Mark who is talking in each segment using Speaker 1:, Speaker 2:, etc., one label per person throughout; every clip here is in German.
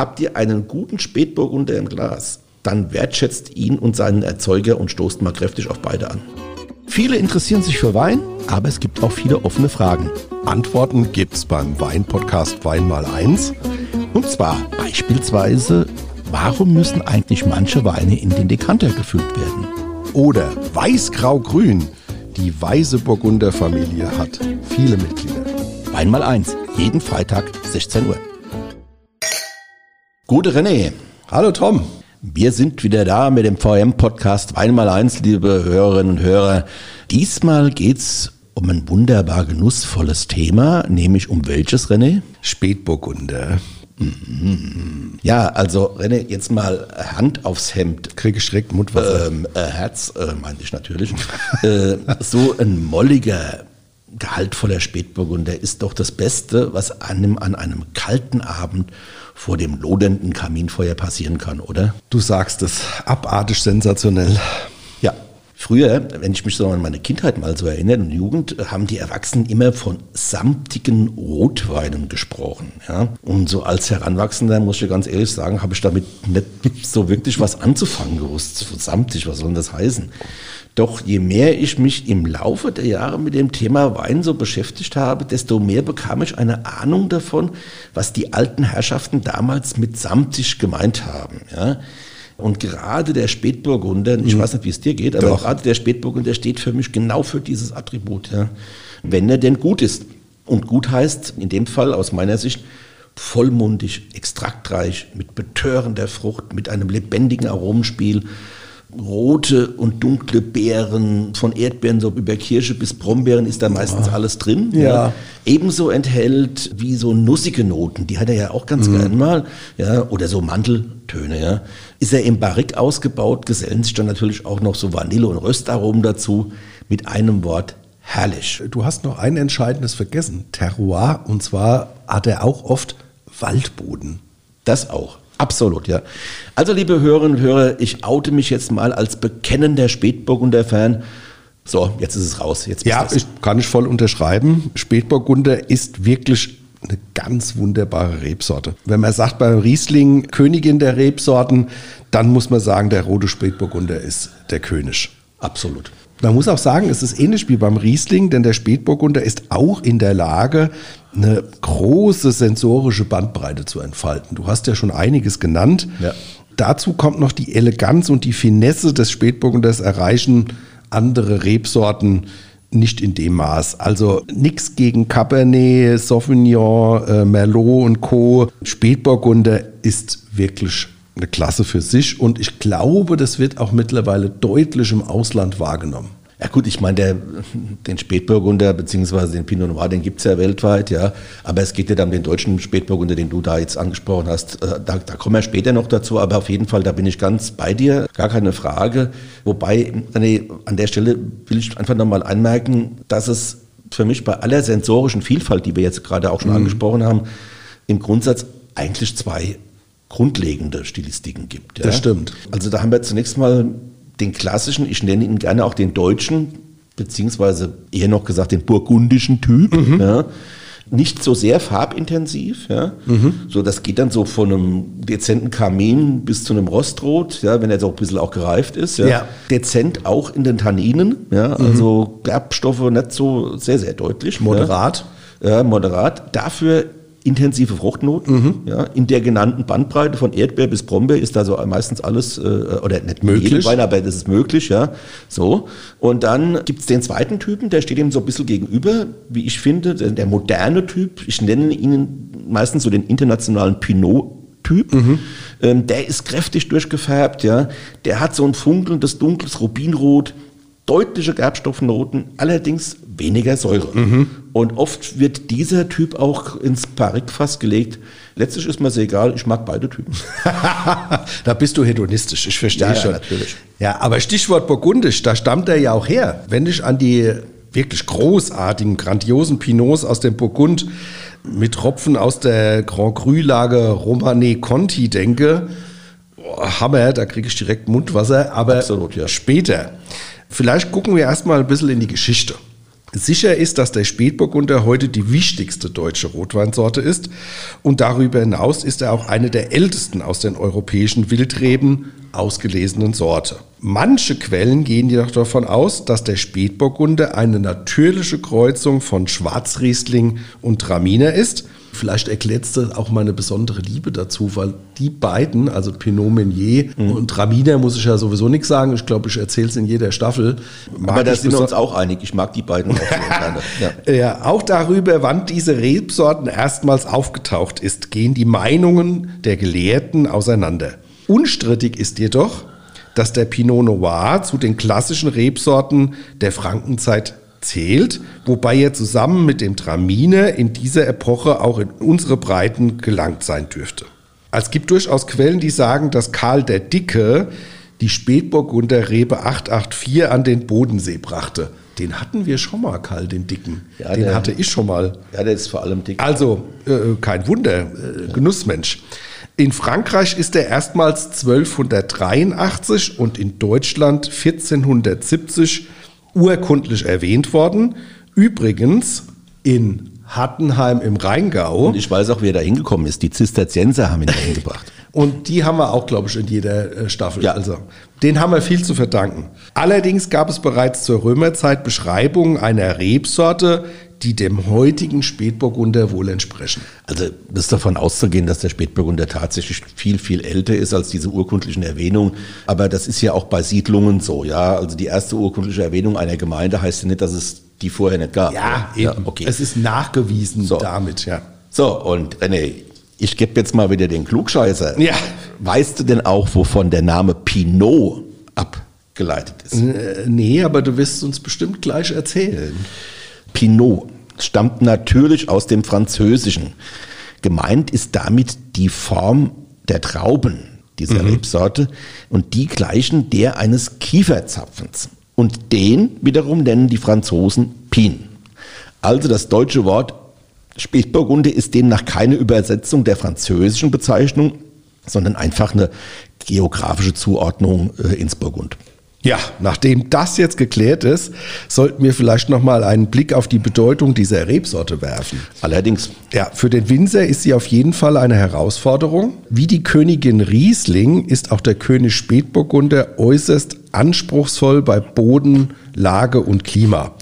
Speaker 1: Habt ihr einen guten Spätburgunder im Glas, dann wertschätzt ihn und seinen Erzeuger und stoßt mal kräftig auf beide an. Viele interessieren sich für Wein, aber es gibt auch viele offene Fragen.
Speaker 2: Antworten gibt's beim Wein-Podcast Wein mal eins.
Speaker 1: Und zwar beispielsweise, warum müssen eigentlich manche Weine in den Dekanter gefüllt werden?
Speaker 2: Oder Weiß-Grau-Grün. Die Weiße Burgunder Familie hat viele Mitglieder.
Speaker 1: Wein mal eins, jeden Freitag 16 Uhr. Gute René.
Speaker 2: Hallo Tom.
Speaker 1: Wir sind wieder da mit dem VM-Podcast Wein mal eins, liebe Hörerinnen und Hörer. Diesmal geht's um ein wunderbar genussvolles Thema, nämlich um welches, René?
Speaker 2: Spätburgunder.
Speaker 1: Ja, also René, jetzt mal Hand aufs Hemd.
Speaker 2: Kriege ich direkt Mundwasser.
Speaker 1: Ähm, äh, Herz, äh, meinte ich natürlich. äh, so ein molliger, gehaltvoller Spätburgunder ist doch das Beste, was einem, an einem kalten Abend vor dem lodernden Kaminfeuer passieren kann, oder?
Speaker 2: Du sagst es, abartig sensationell.
Speaker 1: Früher, wenn ich mich so an meine Kindheit mal so erinnere und Jugend, haben die Erwachsenen immer von samtigen Rotweinen gesprochen. Ja? Und so als Heranwachsender, muss ich ganz ehrlich sagen, habe ich damit nicht so wirklich was anzufangen gewusst. Samtig, was soll denn das heißen? Doch je mehr ich mich im Laufe der Jahre mit dem Thema Wein so beschäftigt habe, desto mehr bekam ich eine Ahnung davon, was die alten Herrschaften damals mit samtig gemeint haben. Ja? Und gerade der Spätburgunder, ich weiß nicht, wie es dir geht, aber
Speaker 2: Doch.
Speaker 1: gerade der Spätburgunder steht für mich genau für dieses Attribut. Ja? Wenn er denn gut ist. Und gut heißt in dem Fall aus meiner Sicht vollmundig, extraktreich, mit betörender Frucht, mit einem lebendigen Aromenspiel rote und dunkle Beeren, von Erdbeeren so über Kirsche bis Brombeeren ist da meistens alles drin.
Speaker 2: Ja.
Speaker 1: Ebenso enthält wie so nussige Noten, die hat er ja auch ganz
Speaker 2: Mhm.
Speaker 1: gern mal, ja, oder so Mandeltöne, ja. Ist er im Barrique ausgebaut, gesellen sich dann natürlich auch noch so Vanille- und Röstaromen dazu, mit einem Wort herrlich.
Speaker 2: Du hast noch ein entscheidendes vergessen. Terroir. Und zwar hat er auch oft Waldboden.
Speaker 1: Das auch. Absolut, ja. Also, liebe Hörerinnen und Hörer, ich oute mich jetzt mal als bekennender Spätburgunder-Fan. So, jetzt ist es raus. Jetzt
Speaker 2: Ja, ich, kann ich voll unterschreiben. Spätburgunder ist wirklich eine ganz wunderbare Rebsorte. Wenn man sagt beim Riesling Königin der Rebsorten, dann muss man sagen, der rote Spätburgunder ist der König.
Speaker 1: absolut.
Speaker 2: Man muss auch sagen, es ist ähnlich wie beim Riesling, denn der Spätburgunder ist auch in der Lage, eine große sensorische Bandbreite zu entfalten. Du hast ja schon einiges genannt.
Speaker 1: Ja.
Speaker 2: Dazu kommt noch die Eleganz und die Finesse des Spätburgunders erreichen andere Rebsorten nicht in dem Maß. Also nichts gegen Cabernet, Sauvignon, äh, Merlot und Co. Spätburgunder ist wirklich eine Klasse für sich und ich glaube, das wird auch mittlerweile deutlich im Ausland wahrgenommen.
Speaker 1: Ja gut, ich meine, der, den Spätburgunder beziehungsweise den Pinot Noir, den gibt's ja weltweit, ja. Aber es geht ja dann um den deutschen Spätburgunder, den du da jetzt angesprochen hast. Äh, Da, da kommen wir später noch dazu, aber auf jeden Fall, da bin ich ganz bei dir, gar keine Frage. Wobei, René, an der Stelle will ich einfach nochmal anmerken, dass es für mich bei aller sensorischen Vielfalt, die wir jetzt gerade auch schon angesprochen haben, im Grundsatz eigentlich zwei grundlegende Stilistiken gibt. Ja?
Speaker 2: Das stimmt.
Speaker 1: Also da haben wir zunächst mal den klassischen, ich nenne ihn gerne auch den deutschen, beziehungsweise eher noch gesagt den burgundischen Typ. Ja. Nicht so sehr farbintensiv, ja. So, das geht dann so von einem dezenten Karmin bis zu einem Rostrot, ja, wenn er so ein bisschen auch gereift ist. Ja.
Speaker 2: Ja.
Speaker 1: Dezent auch in den Tanninen, ja, also Gerbstoffe nicht so sehr, sehr deutlich.
Speaker 2: Moderat.
Speaker 1: Ja moderat. Dafür intensive Fruchtnoten, ja, in der genannten Bandbreite von Erdbeer bis Brombeer ist da so meistens alles, äh, oder nicht
Speaker 2: Möglich.
Speaker 1: Wein, aber das ist möglich, ja, so. Und dann gibt's den zweiten Typen, der steht ihm so ein bisschen gegenüber, wie ich finde, der, der moderne Typ, ich nenne ihn meistens so den internationalen Pinot, Typ. Ähm, der ist kräftig durchgefärbt, ja. Der hat so ein funkelndes, dunkles Rubinrot, deutliche Gerbstoffnoten, allerdings weniger Säure. Und oft wird dieser Typ auch ins Barrique-Fass gelegt. Letztlich ist mir sehr egal, ich mag beide Typen.
Speaker 2: da bist du hedonistisch, ich verstehe
Speaker 1: Ja, ja,
Speaker 2: schon.
Speaker 1: natürlich.
Speaker 2: Ja, aber Stichwort burgundisch, da stammt er ja auch her. Wenn ich an die wirklich großartigen, grandiosen Pinots aus dem Burgund mit Tropfen aus der Grand Cru-Lage Romane Conti denke, boah, Hammer, da kriege ich direkt Mundwasser, aber
Speaker 1: Absolut, ja.
Speaker 2: später. Vielleicht gucken wir erstmal ein bisschen in die Geschichte. Sicher ist, dass der Spätburgunder heute die wichtigste deutsche Rotweinsorte ist und darüber hinaus ist er auch eine der ältesten aus den europäischen Wildreben ausgelesenen Sorte. Manche Quellen gehen jedoch davon aus, dass der Spätburgunder eine natürliche Kreuzung von Schwarzriesling und Traminer ist – Vielleicht erklärst du auch meine besondere Liebe dazu, weil die beiden, also Pinot Meunier mhm. und Raminer, muss ich ja sowieso nichts sagen. Ich glaube, ich erzähle es in jeder Staffel.
Speaker 1: Mag Aber da sind wir uns auch einig. Ich mag die beiden auch gerne.
Speaker 2: Ja. ja, auch darüber, wann diese Rebsorten erstmals aufgetaucht ist, gehen die Meinungen der Gelehrten auseinander. Unstrittig ist jedoch, dass der Pinot Noir zu den klassischen Rebsorten der Frankenzeit zählt, wobei er zusammen mit dem Traminer in dieser Epoche auch in unsere Breiten gelangt sein dürfte. Es gibt durchaus Quellen, die sagen, dass Karl der Dicke die Spätburgunder Rebe 884 an den Bodensee brachte. Den hatten wir schon mal, Karl den Dicken. Ja, den der, hatte ich schon mal.
Speaker 1: Ja, der ist vor allem dick.
Speaker 2: Also, äh, kein Wunder, äh, Genussmensch. In Frankreich ist er erstmals 1283 und in Deutschland 1470 urkundlich erwähnt worden. Übrigens in Hattenheim im Rheingau.
Speaker 1: Und ich weiß auch, wer da hingekommen ist. Die Zisterzienser haben ihn da hingebracht.
Speaker 2: Und die haben wir auch, glaube ich, in jeder äh, Staffel. Ja. Also, den haben wir viel zu verdanken. Allerdings gab es bereits zur Römerzeit Beschreibungen einer Rebsorte, die dem heutigen Spätburgunder wohl entsprechen.
Speaker 1: Also ist davon auszugehen, dass der Spätburgunder tatsächlich viel, viel älter ist als diese urkundlichen Erwähnungen. Aber das ist ja auch bei Siedlungen so, ja. Also die erste urkundliche Erwähnung einer Gemeinde heißt ja nicht, dass es die vorher nicht gab.
Speaker 2: Ja, eben. Ja, okay. Es ist nachgewiesen so. damit, ja.
Speaker 1: So, und René, ich gebe jetzt mal wieder den Klugscheißer.
Speaker 2: Ja.
Speaker 1: Weißt du denn auch, wovon der Name Pinot abgeleitet ist?
Speaker 2: Nee, aber du wirst uns bestimmt gleich erzählen.
Speaker 1: Pinot stammt natürlich aus dem Französischen. Gemeint ist damit die Form der Trauben dieser mhm. Rebsorte und die gleichen der eines Kieferzapfens. Und den wiederum nennen die Franzosen Pin. Also das deutsche Wort Spätburgunder ist demnach keine Übersetzung der französischen Bezeichnung, sondern einfach eine geografische Zuordnung äh, ins Burgund.
Speaker 2: Ja, nachdem das jetzt geklärt ist, sollten wir vielleicht noch mal einen Blick auf die Bedeutung dieser Rebsorte werfen.
Speaker 1: Allerdings.
Speaker 2: Ja, für den Winzer ist sie auf jeden Fall eine Herausforderung. Wie die Königin Riesling ist auch der König Spätburgunder äußerst anspruchsvoll bei Boden, Lage und Klima.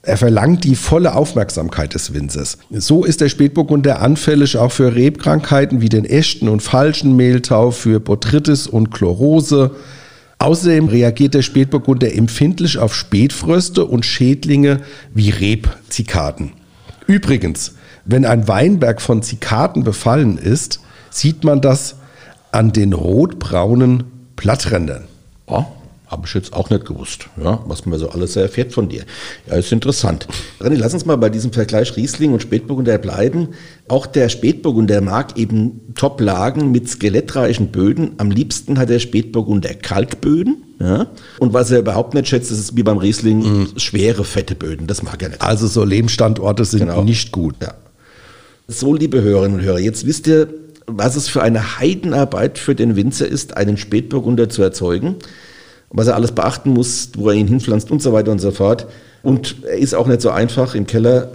Speaker 2: Er verlangt die volle Aufmerksamkeit des Winzers. So ist der Spätburgunder anfällig auch für Rebkrankheiten wie den echten und falschen Mehltau, für Botrytis und Chlorose, Außerdem reagiert der Spätburgunder empfindlich auf Spätfröste und Schädlinge wie Rebzikaden. Übrigens, wenn ein Weinberg von Zikaden befallen ist, sieht man das an den rotbraunen Blatträndern.
Speaker 1: Oh, habe ich jetzt auch nicht gewusst, ja, was man so alles erfährt von dir. Ja, ist interessant. René, lass uns mal bei diesem Vergleich Riesling und Spätburgunder bleiben. Auch der Spätburgunder mag eben Top-Lagen mit skelettreichen Böden. Am liebsten hat der Spätburgunder Kalkböden. Ja? Und was er überhaupt nicht schätzt, ist wie beim Riesling mhm. schwere, fette Böden. Das mag er nicht.
Speaker 2: Also so Lebensstandorte sind genau. nicht gut.
Speaker 1: Ja. So, liebe Hörerinnen und Hörer, jetzt wisst ihr, was es für eine Heidenarbeit für den Winzer ist, einen Spätburgunder zu erzeugen was er alles beachten muss, wo er ihn hinpflanzt und so weiter und so fort. Und er ist auch nicht so einfach im Keller.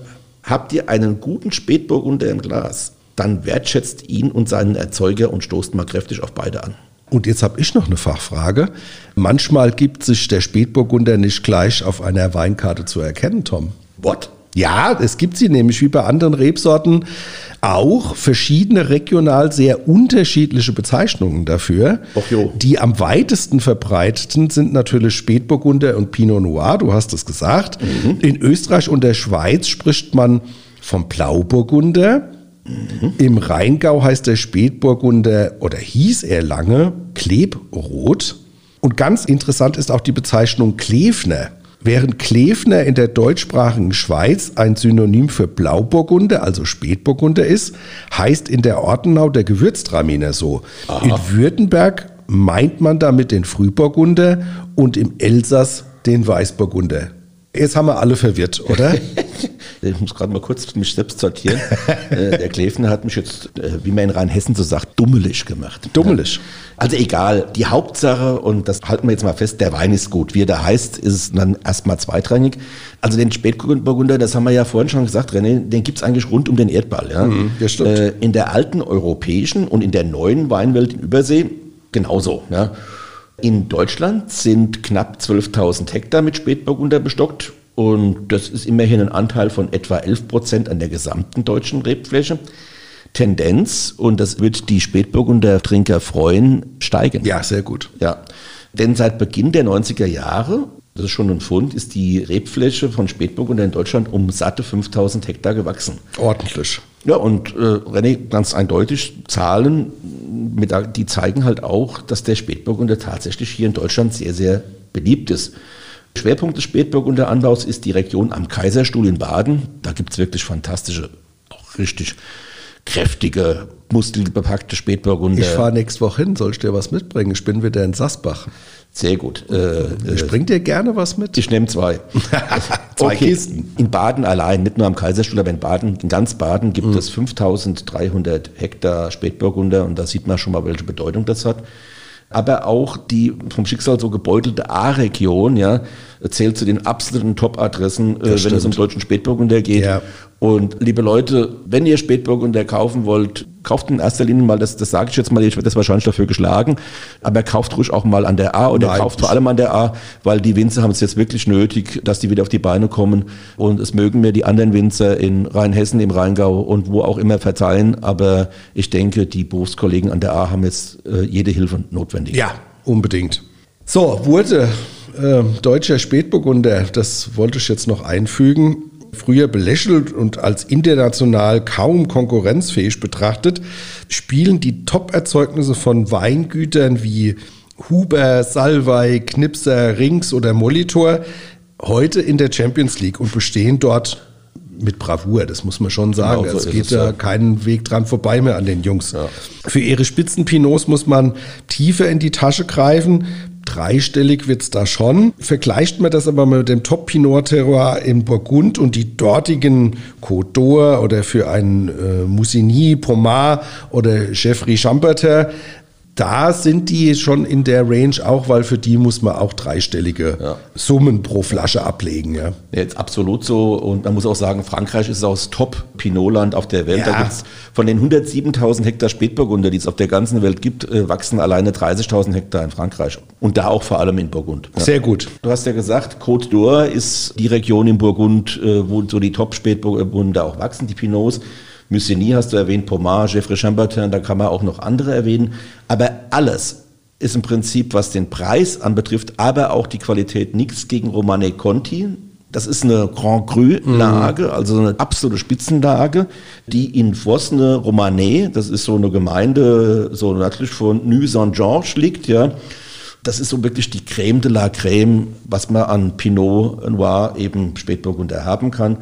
Speaker 1: Habt ihr einen guten Spätburgunder im Glas, dann wertschätzt ihn und seinen Erzeuger und stoßt mal kräftig auf beide an.
Speaker 2: Und jetzt habe ich noch eine Fachfrage. Manchmal gibt sich der Spätburgunder nicht gleich auf einer Weinkarte zu erkennen, Tom.
Speaker 1: What?
Speaker 2: Ja, es gibt sie nämlich wie bei anderen Rebsorten auch verschiedene regional sehr unterschiedliche Bezeichnungen dafür. Die am weitesten verbreiteten sind natürlich Spätburgunder und Pinot Noir, du hast es gesagt. Mhm. In Österreich und der Schweiz spricht man vom Blauburgunder. Mhm. Im Rheingau heißt der Spätburgunder oder hieß er lange Klebrot. Und ganz interessant ist auch die Bezeichnung Klefner. Während Klefner in der deutschsprachigen Schweiz ein Synonym für Blauburgunder, also Spätburgunder ist, heißt in der Ortenau der Gewürztraminer so. Aha. In Württemberg meint man damit den Frühburgunder und im Elsass den Weißburgunder. Jetzt haben wir alle verwirrt, oder?
Speaker 1: Ich muss gerade mal kurz mich selbst sortieren. Äh, der Kläfner hat mich jetzt, äh, wie man in Rheinhessen so sagt, dummelig gemacht.
Speaker 2: Dummelig.
Speaker 1: Also egal, die Hauptsache, und das halten wir jetzt mal fest, der Wein ist gut. Wie er da heißt, ist es dann erstmal zweitrangig. Also den Spätburgunder, das haben wir ja vorhin schon gesagt, René, den gibt's eigentlich rund um den Erdball. Ja?
Speaker 2: Mhm, das stimmt.
Speaker 1: Äh, in der alten europäischen und in der neuen Weinwelt in Übersee genauso. Ja? In Deutschland sind knapp 12.000 Hektar mit Spätburgunder bestockt und das ist immerhin ein Anteil von etwa 11 Prozent an der gesamten deutschen Rebfläche. Tendenz, und das wird die Spätburgunder Trinker freuen, steigen.
Speaker 2: Ja, sehr gut.
Speaker 1: Ja, denn seit Beginn der 90er Jahre, das ist schon ein Fund, ist die Rebfläche von Spätburgunder in Deutschland um satte 5000 Hektar gewachsen.
Speaker 2: Ordentlich.
Speaker 1: Ja, und äh, René, ganz eindeutig, Zahlen, mit, die zeigen halt auch, dass der Spätburgunder tatsächlich hier in Deutschland sehr, sehr beliebt ist. Schwerpunkt des Spätburgunder Anbaus ist die Region am Kaiserstuhl in Baden. Da gibt es wirklich fantastische, auch richtig kräftige, muskelbepackte Spätburgunder.
Speaker 2: Ich fahre nächste Woche hin, soll ich dir was mitbringen? Ich bin wieder in Sassbach.
Speaker 1: Sehr gut. Äh,
Speaker 2: ich bring dir gerne was mit.
Speaker 1: Ich nehme zwei.
Speaker 2: Zwei
Speaker 1: Okay.
Speaker 2: Kisten.
Speaker 1: In Baden allein, nicht nur am Kaiserstuhl, aber in Baden, in ganz Baden gibt es 5300 Hektar Spätburgunder und da sieht man schon mal, welche Bedeutung das hat. Aber auch die vom Schicksal so gebeutelte A-Region, ja, zählt zu den absoluten Top-Adressen, äh, wenn es um deutschen Spätburgunder geht.
Speaker 2: Ja.
Speaker 1: Und liebe Leute, wenn ihr Spätburgunder kaufen wollt, kauft in erster Linie mal, das, das sage ich jetzt mal, ich werde das wahrscheinlich dafür geschlagen, aber kauft ruhig auch mal an der A oder
Speaker 2: Nein.
Speaker 1: kauft vor allem an der A, weil die Winzer haben es jetzt wirklich nötig, dass die wieder auf die Beine kommen und es mögen mir die anderen Winzer in Rheinhessen, im Rheingau und wo auch immer verzeihen, aber ich denke, die Berufskollegen an der A haben jetzt äh, jede Hilfe notwendig.
Speaker 2: Ja, unbedingt. So, wurde äh, deutscher Spätburgunder, das wollte ich jetzt noch einfügen, früher belächelt und als international kaum konkurrenzfähig betrachtet, spielen die Top-Erzeugnisse von Weingütern wie Huber, Salvei, Knipser, Rings oder Molitor heute in der Champions League und bestehen dort mit Bravour, das muss man schon sagen.
Speaker 1: Genau so
Speaker 2: es geht
Speaker 1: es,
Speaker 2: da
Speaker 1: ja.
Speaker 2: keinen Weg dran vorbei mehr an den Jungs. Für ihre Spitzenpinots muss man tiefer in die Tasche greifen. Dreistellig wird's da schon. Vergleicht man das aber mit dem Top-Pinot-Terroir in Burgund und die dortigen Côte d'Or oder für einen äh, Musigny, Pomar oder Jeffrey Chambertin, da sind die schon in der Range auch, weil für die muss man auch dreistellige
Speaker 1: Ja.
Speaker 2: Summen pro Flasche ablegen.
Speaker 1: Ja. Jetzt absolut so. Und man muss auch sagen, Frankreich ist auch das Top-Pinotland auf der Welt.
Speaker 2: Ja.
Speaker 1: Da gibt's von den 107.000 Hektar Spätburgunder, die es auf der ganzen Welt gibt, äh, wachsen alleine 30.000 Hektar in Frankreich. Und da auch vor allem in Burgund. Ja.
Speaker 2: Sehr gut.
Speaker 1: Du hast ja gesagt, Côte d'Or ist die Region in Burgund, äh, wo so die Top-Spätburgunder auch wachsen, die Pinots. Musigny hast du erwähnt, Pomar, Geoffrey Chambertin, da kann man auch noch andere erwähnen. Aber alles ist im Prinzip, was den Preis anbetrifft, aber auch die Qualität, nichts gegen Romane Conti. Das ist eine Grand Cru-Lage, also eine absolute Spitzenlage, die in Vosne Romanée, das ist so eine Gemeinde, so nördlich von Nuit-Saint-Georges liegt, ja. Das ist so wirklich die Crème de la Crème, was man an Pinot Noir eben Spätburgunder haben kann.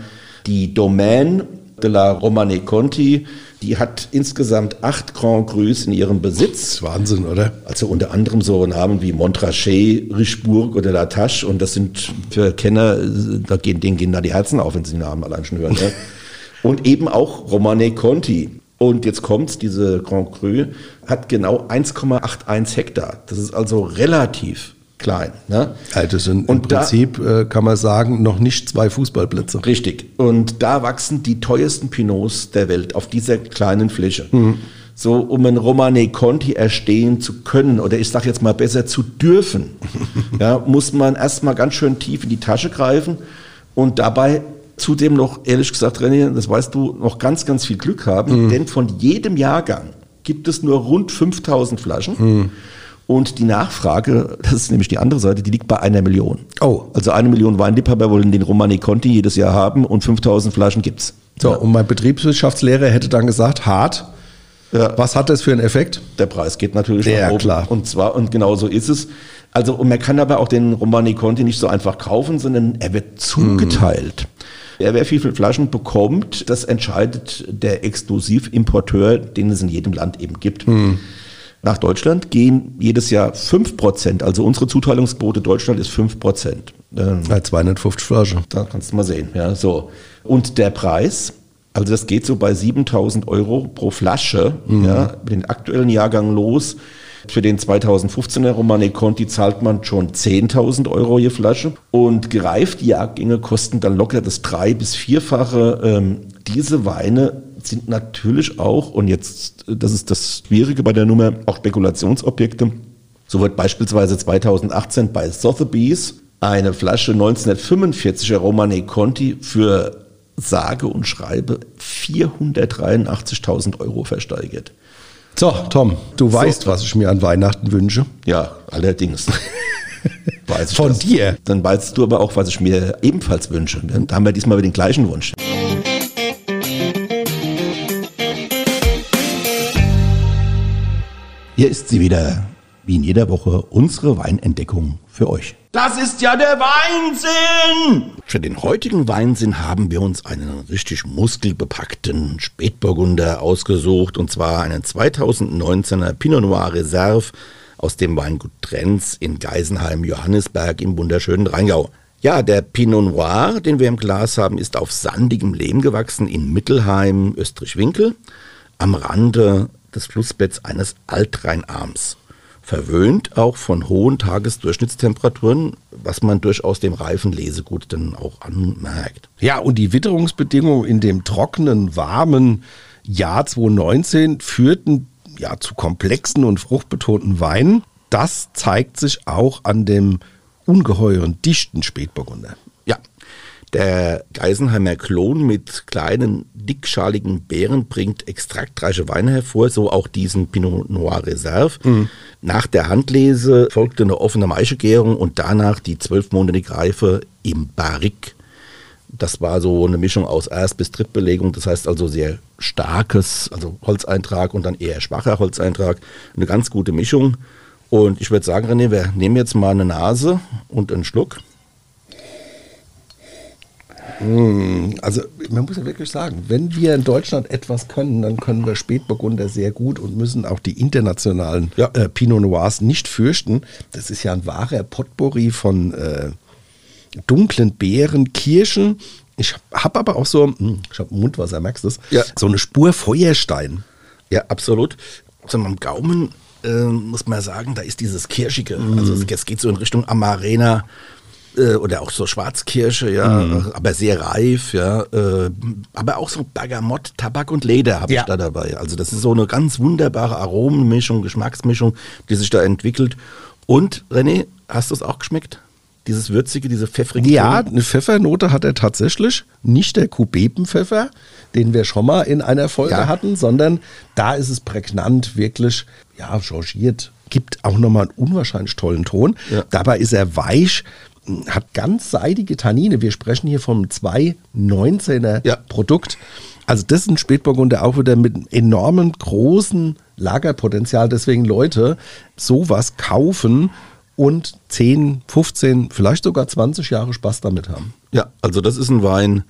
Speaker 1: Die Domaine de la Romane Conti, die hat insgesamt acht Grand Crus in ihrem Besitz.
Speaker 2: Wahnsinn, oder?
Speaker 1: Also unter anderem so Namen wie Montrachet, Richebourg oder La Tache. Und das sind für Kenner, da gehen, denen gehen da die Herzen auf, wenn sie die Namen allein schon hören. Ja. Und eben auch Romane Conti. Und jetzt kommt's, diese Grand Cru hat genau 1,81 Hektar. Das ist also relativ klein. Ne?
Speaker 2: Also im
Speaker 1: Und da-
Speaker 2: Prinzip, äh, kann man sagen, noch nicht zwei Fußballplätze.
Speaker 1: Richtig. Und da wachsen die teuersten Pinots der Welt auf dieser kleinen Fläche. So, um ein Romane Conti erstehen zu können, oder ich sage jetzt mal besser zu dürfen, ja, muss man erstmal ganz schön tief in die Tasche greifen und dabei zudem noch, ehrlich gesagt, René, das weißt du, noch ganz, ganz viel Glück haben, denn von jedem Jahrgang gibt es nur rund 5000 Flaschen. Und die Nachfrage, das ist nämlich die andere Seite, die liegt bei einer Million.
Speaker 2: Oh.
Speaker 1: Also eine Million Weinliebhaber wollen den Romani Conti jedes Jahr haben und 5000 Flaschen gibt's.
Speaker 2: So, und mein Betriebswirtschaftslehrer hätte dann gesagt, hart.
Speaker 1: Ja.
Speaker 2: Was hat das für einen Effekt?
Speaker 1: Der Preis geht natürlich
Speaker 2: Ja,
Speaker 1: nach oben.
Speaker 2: klar.
Speaker 1: Und zwar, und genau so ist es. Also, und man kann aber auch den Romani Conti nicht so einfach kaufen, sondern er wird zugeteilt. Ja, wer wie viele Flaschen bekommt, das entscheidet der Exklusivimporteur, den es in jedem Land eben gibt. Nach Deutschland gehen jedes Jahr 5%, also unsere Zuteilungsquote Deutschland ist 5%.
Speaker 2: Ähm, ja, 250 Flaschen.
Speaker 1: Da kannst du mal sehen. Ja, so. Und der Preis, also das geht so bei 7000 Euro pro Flasche, mhm. ja, mit dem aktuellen Jahrgang los. Für den 2015er Romane Conti zahlt man schon 10.000 Euro je Flasche. Und gereifte Jahrgänge kosten dann locker das drei- bis vierfache. Ähm, diese Weine sind natürlich auch, und jetzt, das ist das Schwierige bei der Nummer, auch Spekulationsobjekte. So wird beispielsweise 2018 bei Sotheby's eine Flasche 1945er Romane Conti für sage und schreibe 483.000 Euro versteigert.
Speaker 2: So, Tom, du so. weißt, was ich mir an Weihnachten wünsche.
Speaker 1: Ja, allerdings.
Speaker 2: Von das. dir.
Speaker 1: Dann weißt du aber auch, was ich mir ebenfalls wünsche. Da haben wir diesmal den gleichen Wunsch. Hier ist sie wieder, wie in jeder Woche, unsere Weinentdeckung für euch.
Speaker 2: Das ist ja der Weinsinn!
Speaker 1: Für den heutigen Weinsinn haben wir uns einen richtig muskelbepackten Spätburgunder ausgesucht und zwar einen 2019er Pinot Noir Reserve aus dem Weingut Trenz in Geisenheim, Johannisberg im wunderschönen Rheingau. Ja, der Pinot Noir, den wir im Glas haben, ist auf sandigem Lehm gewachsen in Mittelheim, Österreich-Winkel, am Rande des Flussbetts eines Altrheinarms verwöhnt auch von hohen Tagesdurchschnittstemperaturen, was man durchaus dem reifen Lesegut dann auch anmerkt.
Speaker 2: Ja, und die Witterungsbedingungen in dem trockenen, warmen Jahr 2019 führten ja zu komplexen und fruchtbetonten Weinen. Das zeigt sich auch an dem ungeheuren dichten Spätburgunder.
Speaker 1: Der Geisenheimer Klon mit kleinen, dickschaligen Beeren bringt extraktreiche Weine hervor, so auch diesen Pinot Noir Reserve. Mhm. Nach der Handlese folgte eine offene Maischegärung und danach die zwölfmonatige Reife im Barrique. Das war so eine Mischung aus Erst- bis Drittbelegung, das heißt also sehr starkes, also Holzeintrag und dann eher schwacher Holzeintrag. Eine ganz gute Mischung. Und ich würde sagen, René, wir nehmen jetzt mal eine Nase und einen Schluck.
Speaker 2: Hm, also man muss ja wirklich sagen, wenn wir in Deutschland etwas können, dann können wir Spätburgunder sehr gut und müssen auch die internationalen ja. äh, Pinot Noirs nicht fürchten. Das ist ja ein wahrer Potpourri von äh, dunklen Beeren, Kirschen. Ich habe aber auch so, hm, ich habe Mundwasser, merkst du das? Ja. So eine Spur Feuerstein.
Speaker 1: Ja, absolut. Also am Gaumen äh, muss man sagen, da ist dieses Kirschige. Mm. Also es, es, geht so in Richtung Amarena äh, oder auch so Schwarzkirsche, ja, mhm. aber sehr reif, ja, äh, aber auch so Bergamott, Tabak und Leder habe ja. ich da dabei. Also das ist so eine ganz wunderbare Aromenmischung, Geschmacksmischung, die sich da entwickelt. Und René, hast du es auch geschmeckt? Dieses würzige, diese pfeffrige.
Speaker 2: Ja, eine Pfeffernote hat er tatsächlich. Nicht der Kubebenpfeffer, den wir schon mal in einer Folge ja. hatten, sondern da ist es prägnant, wirklich, ja, changiert. Gibt auch nochmal einen unwahrscheinlich tollen Ton. Ja. Dabei ist er weich, hat ganz seidige Tannine. Wir sprechen hier vom 219er ja. Produkt. Also das ist ein Spätburgunder auch wieder mit enormem großen Lagerpotenzial. Deswegen Leute, sowas kaufen und 10, 15, vielleicht sogar 20 Jahre Spaß damit haben.
Speaker 1: Ja, also das ist ein Wein,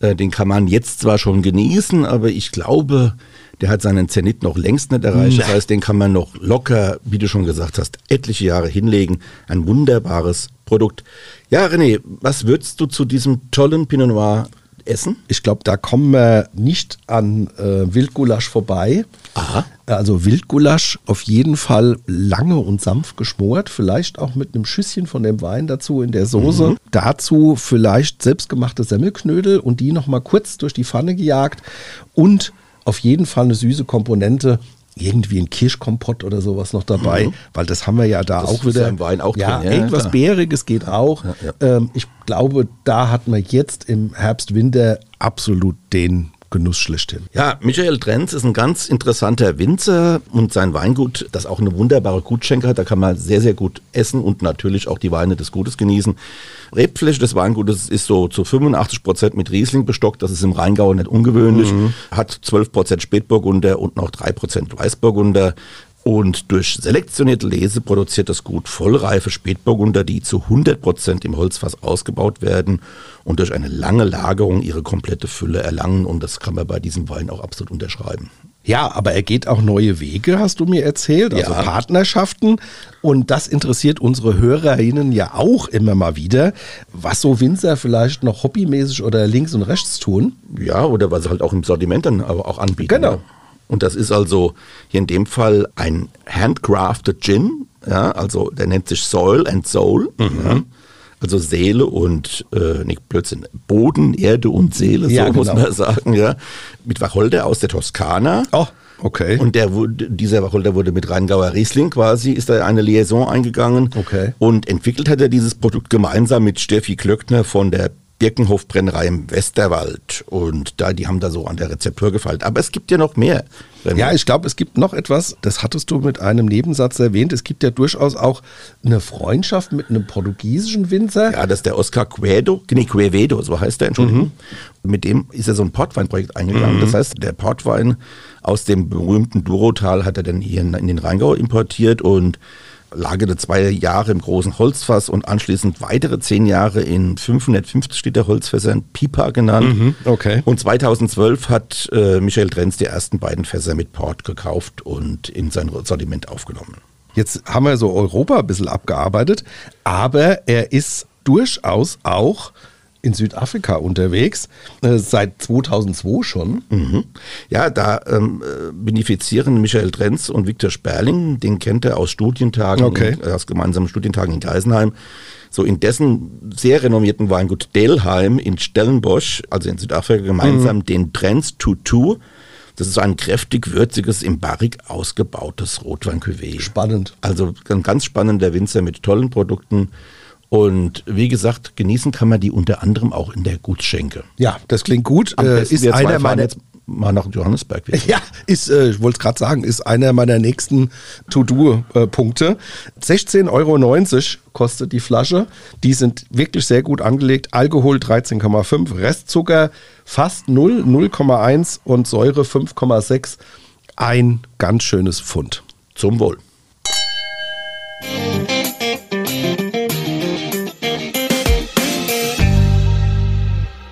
Speaker 1: äh, den kann man jetzt zwar schon genießen, aber ich glaube, der hat seinen Zenit noch längst nicht erreicht. Das heißt, den kann man noch locker, wie du schon gesagt hast, etliche Jahre hinlegen. Ein wunderbares Produkt. Ja, René, was würdest du zu diesem tollen Pinot Noir essen?
Speaker 2: Ich glaube, da kommen wir nicht an äh, Wildgulasch vorbei. Aha. Also Wildgulasch auf jeden Fall lange und sanft geschmort, vielleicht auch mit einem Schüsschen von dem Wein dazu in der Soße. Mhm. Dazu vielleicht selbstgemachte Semmelknödel und die nochmal kurz durch die Pfanne gejagt und auf jeden Fall eine süße Komponente irgendwie ein Kirschkompott oder sowas noch dabei, mhm. weil das haben wir ja da das auch wieder.
Speaker 1: Im Wein auch
Speaker 2: ja, drin. Ja, irgendwas klar. Bäriges geht auch. Ja, ja. Ähm, ich glaube, da hat man jetzt im Herbst, Winter absolut den Genuss schlechthin.
Speaker 1: Ja, Michael Trenz ist ein ganz interessanter Winzer und sein Weingut, das auch eine wunderbare Gutschenke hat. Da kann man sehr, sehr gut essen und natürlich auch die Weine des Gutes genießen. Rebfläche des Weingutes ist so zu 85 Prozent mit Riesling bestockt. Das ist im Rheingau nicht ungewöhnlich. Mhm. Hat 12 Prozent Spätburgunder und noch 3 Prozent Weißburgunder. Und durch selektionierte Lese produziert das Gut vollreife Spätburgunder, die zu 100% im Holzfass ausgebaut werden und durch eine lange Lagerung ihre komplette Fülle erlangen. Und das kann man bei diesem Wein auch absolut unterschreiben.
Speaker 2: Ja, aber er geht auch neue Wege, hast du mir erzählt, also
Speaker 1: Ja.
Speaker 2: Partnerschaften. Und das interessiert unsere HörerInnen ja auch immer mal wieder, was so Winzer vielleicht noch hobbymäßig oder links und rechts tun.
Speaker 1: Ja, oder was sie halt auch im Sortiment dann aber auch anbieten.
Speaker 2: Genau.
Speaker 1: Ja. Und das ist also hier in dem Fall ein handcrafted Gin, ja, also der nennt sich Soil and Soul. Ja. Also Seele und, äh, nicht Blödsinn, Boden, Erde und Seele, so
Speaker 2: Ja,
Speaker 1: muss
Speaker 2: genau.
Speaker 1: man sagen, ja. Mit Wacholder aus der Toskana.
Speaker 2: Oh, okay.
Speaker 1: Und der, dieser Wacholder wurde mit Rheingauer Riesling quasi, ist da eine Liaison eingegangen.
Speaker 2: Okay.
Speaker 1: Und entwickelt hat er dieses Produkt gemeinsam mit Steffi Klöckner von der Birkenhof-Brennerei im Westerwald. Und da, die haben da so an der Rezeptur gefeilt. Aber es gibt ja noch mehr.
Speaker 2: Ja, ich glaube, es gibt noch etwas, das hattest du mit einem Nebensatz erwähnt. Es gibt ja durchaus auch eine Freundschaft mit einem portugiesischen Winzer.
Speaker 1: Ja, das ist der Oscar Quedo, nee, Quevedo, so heißt der, Entschuldigung. Und mit dem ist er so ein Portweinprojekt eingegangen. Das heißt, der Portwein aus dem berühmten Durotal hat er dann hier in, in den Rheingau importiert und lagerte zwei Jahre im großen Holzfass und anschließend weitere zehn Jahre in 550 Liter Holzfässern, Pipa genannt.
Speaker 2: okay.
Speaker 1: Und 2012 hat äh, Michael Trenz die ersten beiden Fässer mit Port gekauft und in sein Sortiment aufgenommen.
Speaker 2: Jetzt haben wir so Europa ein bisschen abgearbeitet, aber er ist durchaus auch in Südafrika unterwegs, äh, seit 2002 schon.
Speaker 1: Mhm. Ja, da ähm, äh, benefizieren Michael Trenz und Viktor Sperling, den kennt er aus Studientagen,
Speaker 2: Okay.
Speaker 1: in, aus gemeinsamen Studientagen in Geisenheim. So in dessen sehr renommierten Weingut Delheim in Stellenbosch, also in Südafrika, gemeinsam den Trenz Tutu. Das ist ein kräftig würziges, im Barrik ausgebautes Rotwein-Cuvée.
Speaker 2: Spannend.
Speaker 1: Also ein ganz spannender Winzer mit tollen Produkten. Und wie gesagt, genießen kann man die unter anderem auch in der Gutsschenke.
Speaker 2: Ja, das klingt gut. Äh, ist einer meiner
Speaker 1: jetzt mal nach Johannesburg. wieder.
Speaker 2: Ja, ist, äh, ich wollte es gerade sagen, ist einer meiner nächsten To-Do-Punkte. 16,90 Euro kostet die Flasche. Die sind wirklich sehr gut angelegt. Alkohol 13,5, Restzucker fast 0, 0,1 und Säure 5,6. Ein ganz schönes Pfund.
Speaker 1: Zum Wohl.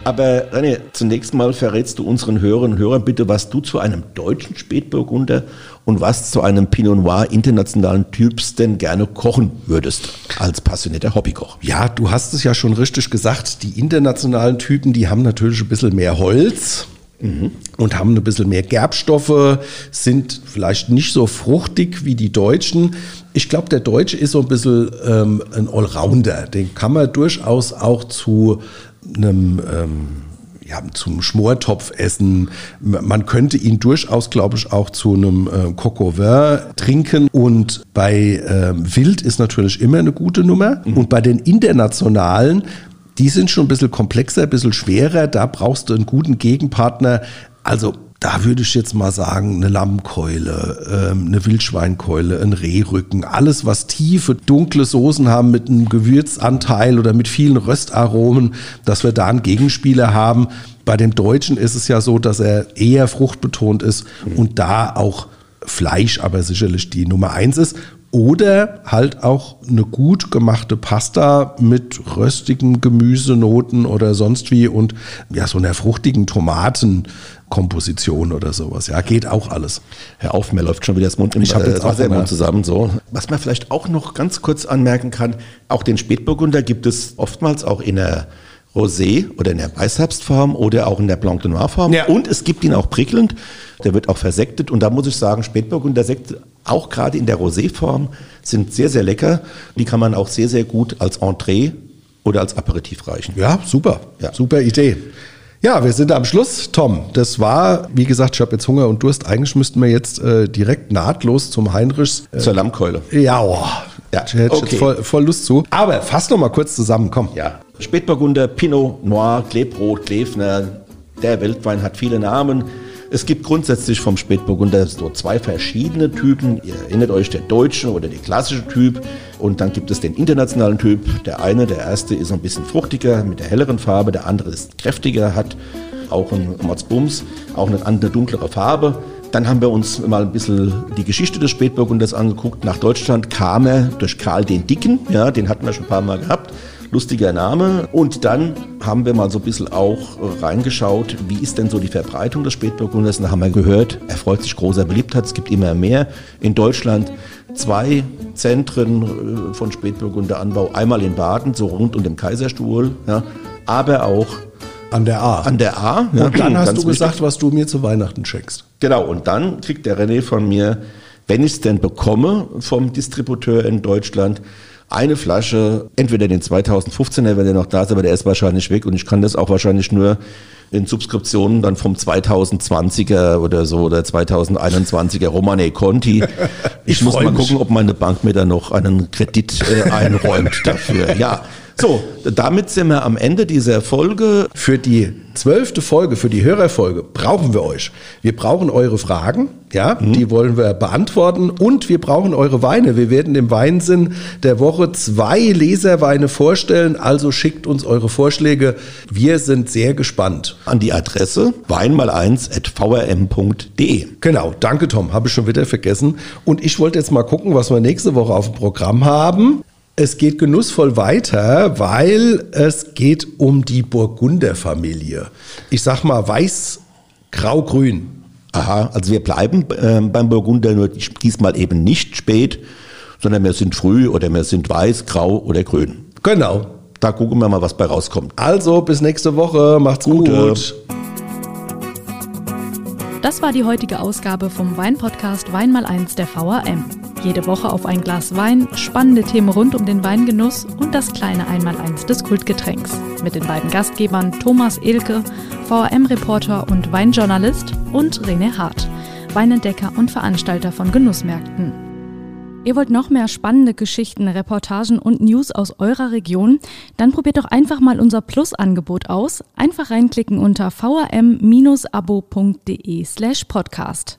Speaker 1: Aber René, zunächst mal verrätst du unseren Hörerinnen und Hörern bitte, was du zu einem deutschen Spätburgunder und was zu einem Pinot Noir internationalen Typs denn gerne kochen würdest, als passionierter Hobbykoch.
Speaker 2: Ja, du hast es ja schon richtig gesagt. Die internationalen Typen, die haben natürlich ein bisschen mehr Holz. Und haben ein bisschen mehr Gerbstoffe, sind vielleicht nicht so fruchtig wie die Deutschen. Ich glaube, der Deutsche ist so ein bisschen ähm, ein Allrounder. Den kann man durchaus auch zu einem ähm, ja, zum Schmortopf essen. M- Man könnte ihn durchaus, glaube ich, auch zu einem äh, Coq au vin trinken. Und bei ähm, Wild ist natürlich immer eine gute Nummer. Und bei den internationalen, die sind schon ein bisschen komplexer, ein bisschen schwerer. Da brauchst du einen guten Gegenpartner. Also da würde ich jetzt mal sagen, eine Lammkeule, ähm, eine Wildschweinkeule, ein Rehrücken, alles was tiefe, dunkle Soßen haben mit einem Gewürzanteil oder mit vielen Röstaromen, dass wir da einen Gegenspieler haben. Bei dem Deutschen ist es ja so, dass er eher fruchtbetont ist und da auch Fleisch aber sicherlich die Nummer eins ist. Oder halt auch eine gut gemachte Pasta mit röstigen Gemüsenoten oder sonst wie und ja, so einer fruchtigen Tomatenkomposition oder sowas. Ja, geht auch alles.
Speaker 1: Hör auf, mir läuft schon wieder das Mund im
Speaker 2: Ich hab
Speaker 1: äh,
Speaker 2: jetzt auch
Speaker 1: im
Speaker 2: Hunger.
Speaker 1: Mund zusammen. So. Was man vielleicht auch noch ganz kurz anmerken kann, auch den Spätburgunder gibt es oftmals auch in der Rosé oder in der Weißherbstform oder auch in der Blanc de Noir Form.
Speaker 2: Ja.
Speaker 1: Und es gibt ihn auch prickelnd. Der wird auch versektet. Und da muss ich sagen, Spätburgunder Sekte, auch gerade in der Rosé-Form, sind sehr, sehr lecker. Die kann man auch sehr, sehr gut als Entree oder als Aperitif reichen.
Speaker 2: Ja, super.
Speaker 1: Ja.
Speaker 2: Super Idee. Ja, wir sind am Schluss, Tom. Das war, wie gesagt, ich habe jetzt Hunger und Durst. Eigentlich müssten wir jetzt äh, direkt nahtlos zum Heinrichs. Äh,
Speaker 1: Zur Lammkeule.
Speaker 2: ja, oh,
Speaker 1: Ja,
Speaker 2: hätte
Speaker 1: okay.
Speaker 2: voll, voll Lust zu. Aber fass noch mal kurz zusammen, komm.
Speaker 1: Ja. Spätburgunder, Pinot Noir, Klebrot, Klefner. Der Weltwein hat viele Namen. Es gibt grundsätzlich vom Spätburgunder so zwei verschiedene Typen. Ihr erinnert euch, der deutsche oder der klassische Typ. Und dann gibt es den internationalen Typ. Der eine, der erste, ist ein bisschen fruchtiger mit der helleren Farbe. Der andere ist kräftiger, hat auch einen Motzbums, auch eine andere dunklere Farbe. Dann haben wir uns mal ein bisschen die Geschichte des Spätburgunders angeguckt. Nach Deutschland kam er durch Karl den Dicken, ja, den hatten wir schon ein paar Mal gehabt. lustiger Name. Und dann haben wir mal so ein bisschen auch äh, reingeschaut, wie ist denn so die Verbreitung des Spätburgunders. Da haben wir gehört, er freut sich großer Beliebtheit, es gibt immer mehr in Deutschland. Zwei Zentren äh, von Spätburgunderanbau, einmal in Baden, so rund um den Kaiserstuhl, ja, aber auch
Speaker 2: an der A.
Speaker 1: An der A.
Speaker 2: Ja, und dann hast du gesagt, wichtig. was du mir zu Weihnachten schenkst.
Speaker 1: Genau, und dann kriegt der René von mir, wenn ich es denn bekomme vom Distributeur in Deutschland, eine Flasche, entweder den 2015er, wenn der noch da ist, aber der ist wahrscheinlich weg und ich kann das auch wahrscheinlich nur in Subskriptionen dann vom 2020er oder so oder 2021er Romane Conti. Ich, ich muss mal mich. gucken, ob meine Bank mir da noch einen Kredit äh, einräumt dafür. Ja, so, damit sind wir am Ende dieser Folge.
Speaker 2: Für die zwölfte Folge, für die Hörerfolge brauchen wir euch. Wir brauchen eure Fragen, ja, mhm. die wollen wir beantworten und wir brauchen eure Weine. Wir werden im Weinsinn der Woche zwei Leserweine vorstellen, also schickt uns eure Vorschläge. Wir sind sehr gespannt.
Speaker 1: An die Adresse weinmal1.vrm.de.
Speaker 2: Genau, danke Tom, habe ich schon wieder vergessen. Und ich wollte jetzt mal gucken, was wir nächste Woche auf dem Programm haben. Es geht genussvoll weiter, weil es geht um die Burgunderfamilie. Ich sag mal weiß, grau, grün.
Speaker 1: Aha, also wir bleiben äh, beim Burgunder nur diesmal eben nicht spät, sondern wir sind früh oder wir sind weiß, grau oder grün.
Speaker 2: Genau.
Speaker 1: Da gucken wir mal, was bei rauskommt.
Speaker 2: Also bis nächste Woche. Macht's Gute. gut.
Speaker 3: Das war die heutige Ausgabe vom Weinpodcast Wein mal eins der VAM. Jede Woche auf ein Glas Wein, spannende Themen rund um den Weingenuss und das kleine Einmaleins des Kultgetränks. Mit den beiden Gastgebern Thomas Elke, VRM-Reporter und Weinjournalist und René Hart, Weinentdecker und Veranstalter von Genussmärkten. Ihr wollt noch mehr spannende Geschichten, Reportagen und News aus eurer Region? Dann probiert doch einfach mal unser Plus-Angebot aus. Einfach reinklicken unter vrm-abo.de slash podcast.